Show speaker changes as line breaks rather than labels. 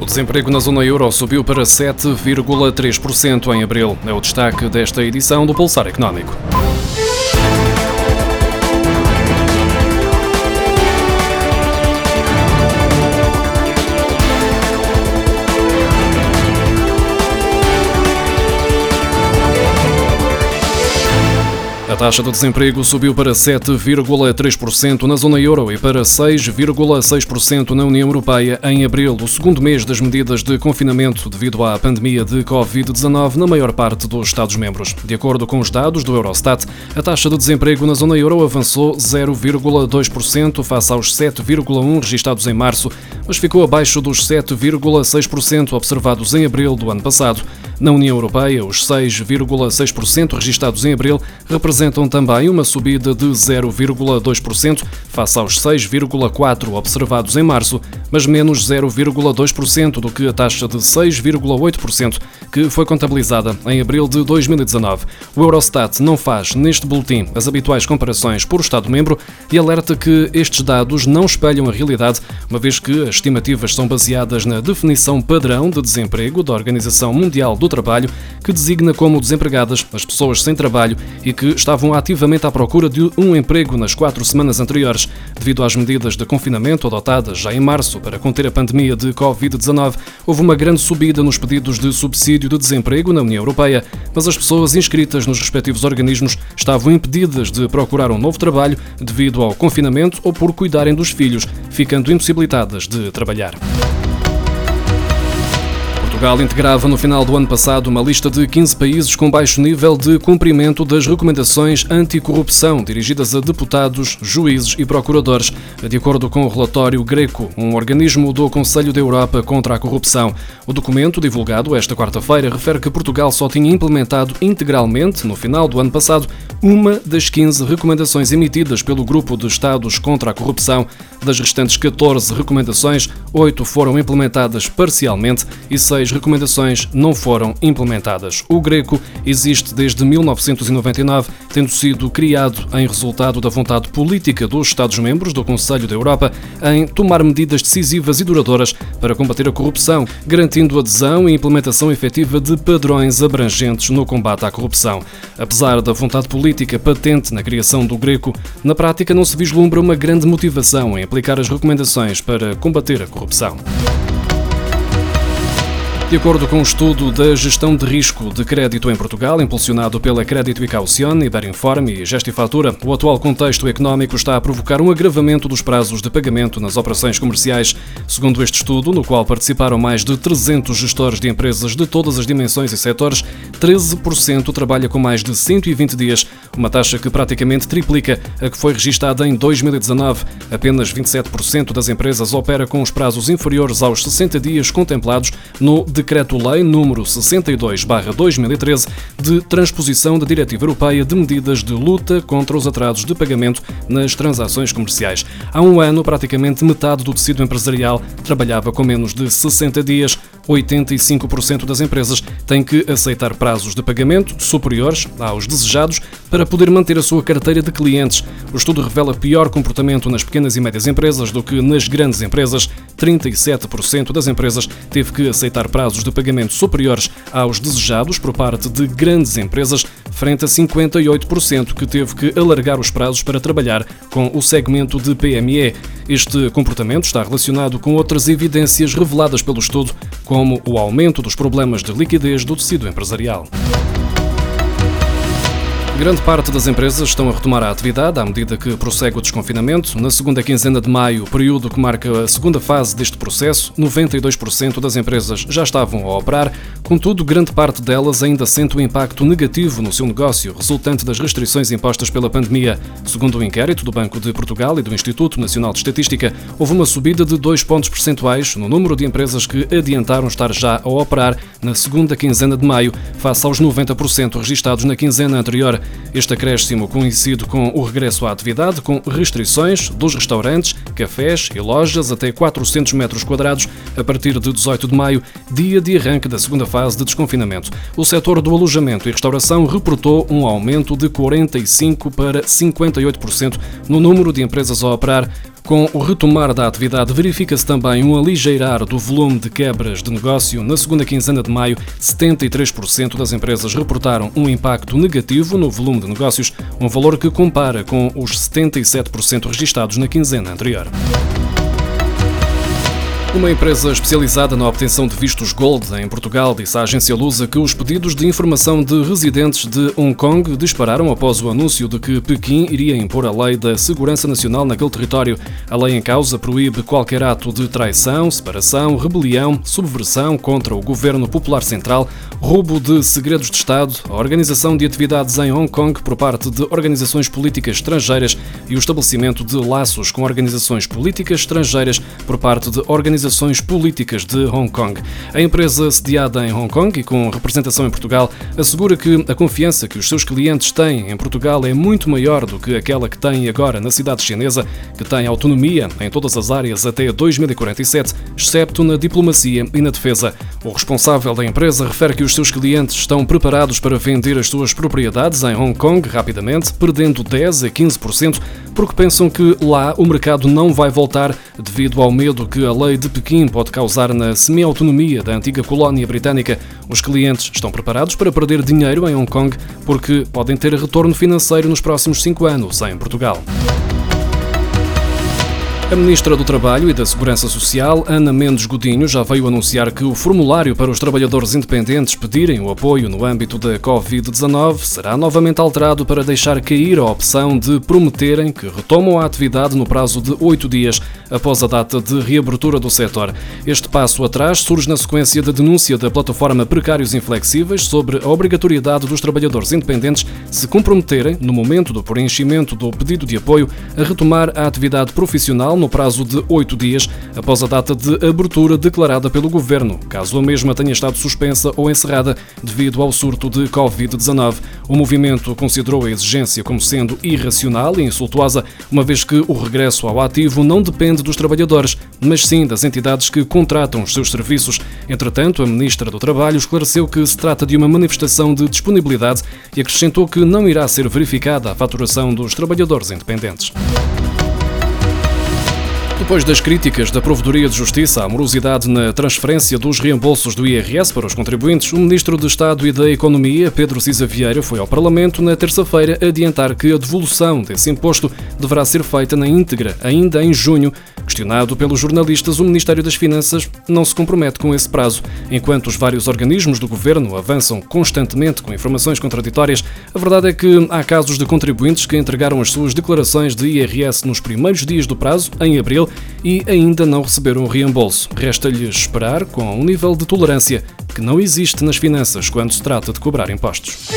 O desemprego na zona euro subiu para 7,3% em abril. É o destaque desta edição do Pulsar Económico. Taxa de desemprego subiu para 7,3% na zona euro e para 6,6% na União Europeia em abril, o segundo mês das medidas de confinamento devido à pandemia de Covid-19 na maior parte dos Estados-membros. De acordo com os dados do Eurostat, a taxa de desemprego na zona euro avançou 0,2% face aos 7,1% registados em março, mas ficou abaixo dos 7,6% observados em abril do ano passado. Na União Europeia, os 6,6% registados em abril representam também uma subida de 0,2% face aos 6,4% observados em março, mas menos 0,2% do que a taxa de 6,8% que foi contabilizada em abril de 2019. O Eurostat não faz neste boletim as habituais comparações por Estado-membro e alerta que estes dados não espelham a realidade, uma vez que as estimativas são baseadas na definição padrão de desemprego da Organização Mundial do Trabalho, que designa como desempregadas as pessoas sem trabalho e que estavam ativamente à procura de um emprego nas quatro semanas anteriores. Devido às medidas de confinamento adotadas já em março para conter a pandemia de Covid-19, houve uma grande subida nos pedidos de subsídio de desemprego na União Europeia, mas as pessoas inscritas nos respectivos organismos estavam impedidas de procurar um novo trabalho devido ao confinamento ou por cuidarem dos filhos, ficando impossibilitadas de trabalhar. Portugal integrava no final do ano passado uma lista de 15 países com baixo nível de cumprimento das recomendações anticorrupção dirigidas a deputados, juízes e procuradores, de acordo com o relatório Greco, um organismo do Conselho da Europa contra a Corrupção. O documento, divulgado esta quarta-feira, refere que Portugal só tinha implementado integralmente, no final do ano passado, uma das 15 recomendações emitidas pelo Grupo de Estados contra a Corrupção. Das restantes 14 recomendações, 8 foram implementadas parcialmente e 6 recomendações não foram implementadas. O Greco existe desde 1999, tendo sido criado em resultado da vontade política dos Estados-membros do Conselho da Europa em tomar medidas decisivas e duradouras para combater a corrupção, garantindo adesão e implementação efetiva de padrões abrangentes no combate à corrupção. Apesar da vontade política patente na criação do Greco, na prática não se vislumbra uma grande motivação em aplicar as recomendações para combater a corrupção. De acordo com um estudo da gestão de risco de crédito em Portugal, impulsionado pela Crédito e Caucione, Iberinforme e Gestifatura, o atual contexto económico está a provocar um agravamento dos prazos de pagamento nas operações comerciais. Segundo este estudo, no qual participaram mais de 300 gestores de empresas de todas as dimensões e setores, 13% trabalha com mais de 120 dias, uma taxa que praticamente triplica a que foi registada em 2019. Apenas 27% das empresas opera com os prazos inferiores aos 60 dias contemplados no Decreto-Lei número 62/2013 de transposição da Diretiva Europeia de medidas de luta contra os atrasos de pagamento nas transações comerciais. Há um ano, praticamente metade do tecido empresarial trabalhava com menos de 60 dias. 85% das empresas têm que aceitar prazos de pagamento superiores aos desejados para poder manter a sua carteira de clientes. O estudo revela pior comportamento nas pequenas e médias empresas do que nas grandes empresas. 37% das empresas teve que aceitar prazos de pagamento superiores aos desejados por parte de grandes empresas, frente a 58% que teve que alargar os prazos para trabalhar com o segmento de PME. Este comportamento está relacionado com outras evidências reveladas pelo estudo, como o aumento dos problemas de liquidez do tecido empresarial. Grande parte das empresas estão a retomar a atividade à medida que prossegue o desconfinamento. Na segunda quinzena de maio, período que marca a segunda fase deste processo, 92% das empresas já estavam a operar, contudo, grande parte delas ainda sente o impacto negativo no seu negócio, resultante das restrições impostas pela pandemia. Segundo o um inquérito do Banco de Portugal e do Instituto Nacional de Estatística, houve uma subida de 2 pontos percentuais no número de empresas que adiantaram estar já a operar na segunda quinzena de maio, face aos 90% registados na quinzena anterior. Este acréscimo coincide com o regresso à atividade, com restrições dos restaurantes, cafés e lojas até 400 metros quadrados a partir de 18 de maio, dia de arranque da segunda fase de desconfinamento. O setor do alojamento e restauração reportou um aumento de 45% para 58% no número de empresas a operar, Com o retomar da atividade, verifica-se também um aligeirar do volume de quebras de negócio. Na segunda quinzena de maio, 73% das empresas reportaram um impacto negativo no volume de negócios, um valor que compara com os 77% registados na quinzena anterior. Uma empresa especializada na obtenção de vistos Gold em Portugal disse à agência Lusa que os pedidos de informação de residentes de Hong Kong dispararam após o anúncio de que Pequim iria impor a lei da segurança nacional naquele território. A lei em causa proíbe qualquer ato de traição, separação, rebelião, subversão contra o governo popular central, roubo de segredos de Estado, a organização de atividades em Hong Kong por parte de organizações políticas estrangeiras e o estabelecimento de laços com organizações políticas estrangeiras por parte de organizações organizações políticas de Hong Kong. A empresa sediada em Hong Kong e com representação em Portugal assegura que a confiança que os seus clientes têm em Portugal é muito maior do que aquela que têm agora na cidade chinesa, que tem autonomia em todas as áreas até 2047, excepto na diplomacia e na defesa. O responsável da empresa refere que os seus clientes estão preparados para vender as suas propriedades em Hong Kong rapidamente, perdendo 10 a 15%, porque pensam que lá o mercado não vai voltar devido ao medo que a lei de Pequim pode causar na semi-autonomia da antiga colónia britânica. Os clientes estão preparados para perder dinheiro em Hong Kong porque podem ter retorno financeiro nos próximos cinco anos em Portugal. A Ministra do Trabalho e da Segurança Social, Ana Mendes Godinho, já veio anunciar que o formulário para os trabalhadores independentes pedirem o apoio no âmbito da Covid-19 será novamente alterado para deixar cair a opção de prometerem que retomam a atividade no prazo de oito dias após a data de reabertura do setor. Este passo atrás surge na sequência da denúncia da plataforma Precários Inflexíveis sobre a obrigatoriedade dos trabalhadores independentes se comprometerem, no momento do preenchimento do pedido de apoio, a retomar a atividade profissional no prazo de oito dias após a data de abertura declarada pelo Governo, caso a mesma tenha estado suspensa ou encerrada devido ao surto de Covid-19. O movimento considerou a exigência como sendo irracional e insultuosa, uma vez que o regresso ao ativo não depende dos trabalhadores, mas sim das entidades que contratam os seus serviços. Entretanto, a Ministra do Trabalho esclareceu que se trata de uma manifestação de disponibilidade e acrescentou que não irá ser verificada a faturação dos trabalhadores independentes. Depois das críticas da Provedoria de Justiça à morosidade na transferência dos reembolsos do IRS para os contribuintes, o Ministro de Estado e da Economia, Pedro Cisa Vieira, foi ao Parlamento na terça-feira adiantar que a devolução desse imposto deverá ser feita na íntegra, ainda em junho, Questionado pelos jornalistas, o Ministério das Finanças não se compromete com esse prazo. Enquanto os vários organismos do governo avançam constantemente com informações contraditórias, a verdade é que há casos de contribuintes que entregaram as suas declarações de IRS nos primeiros dias do prazo, em abril, e ainda não receberam o reembolso. Resta-lhes esperar com um nível de tolerância que não existe nas finanças quando se trata de cobrar impostos.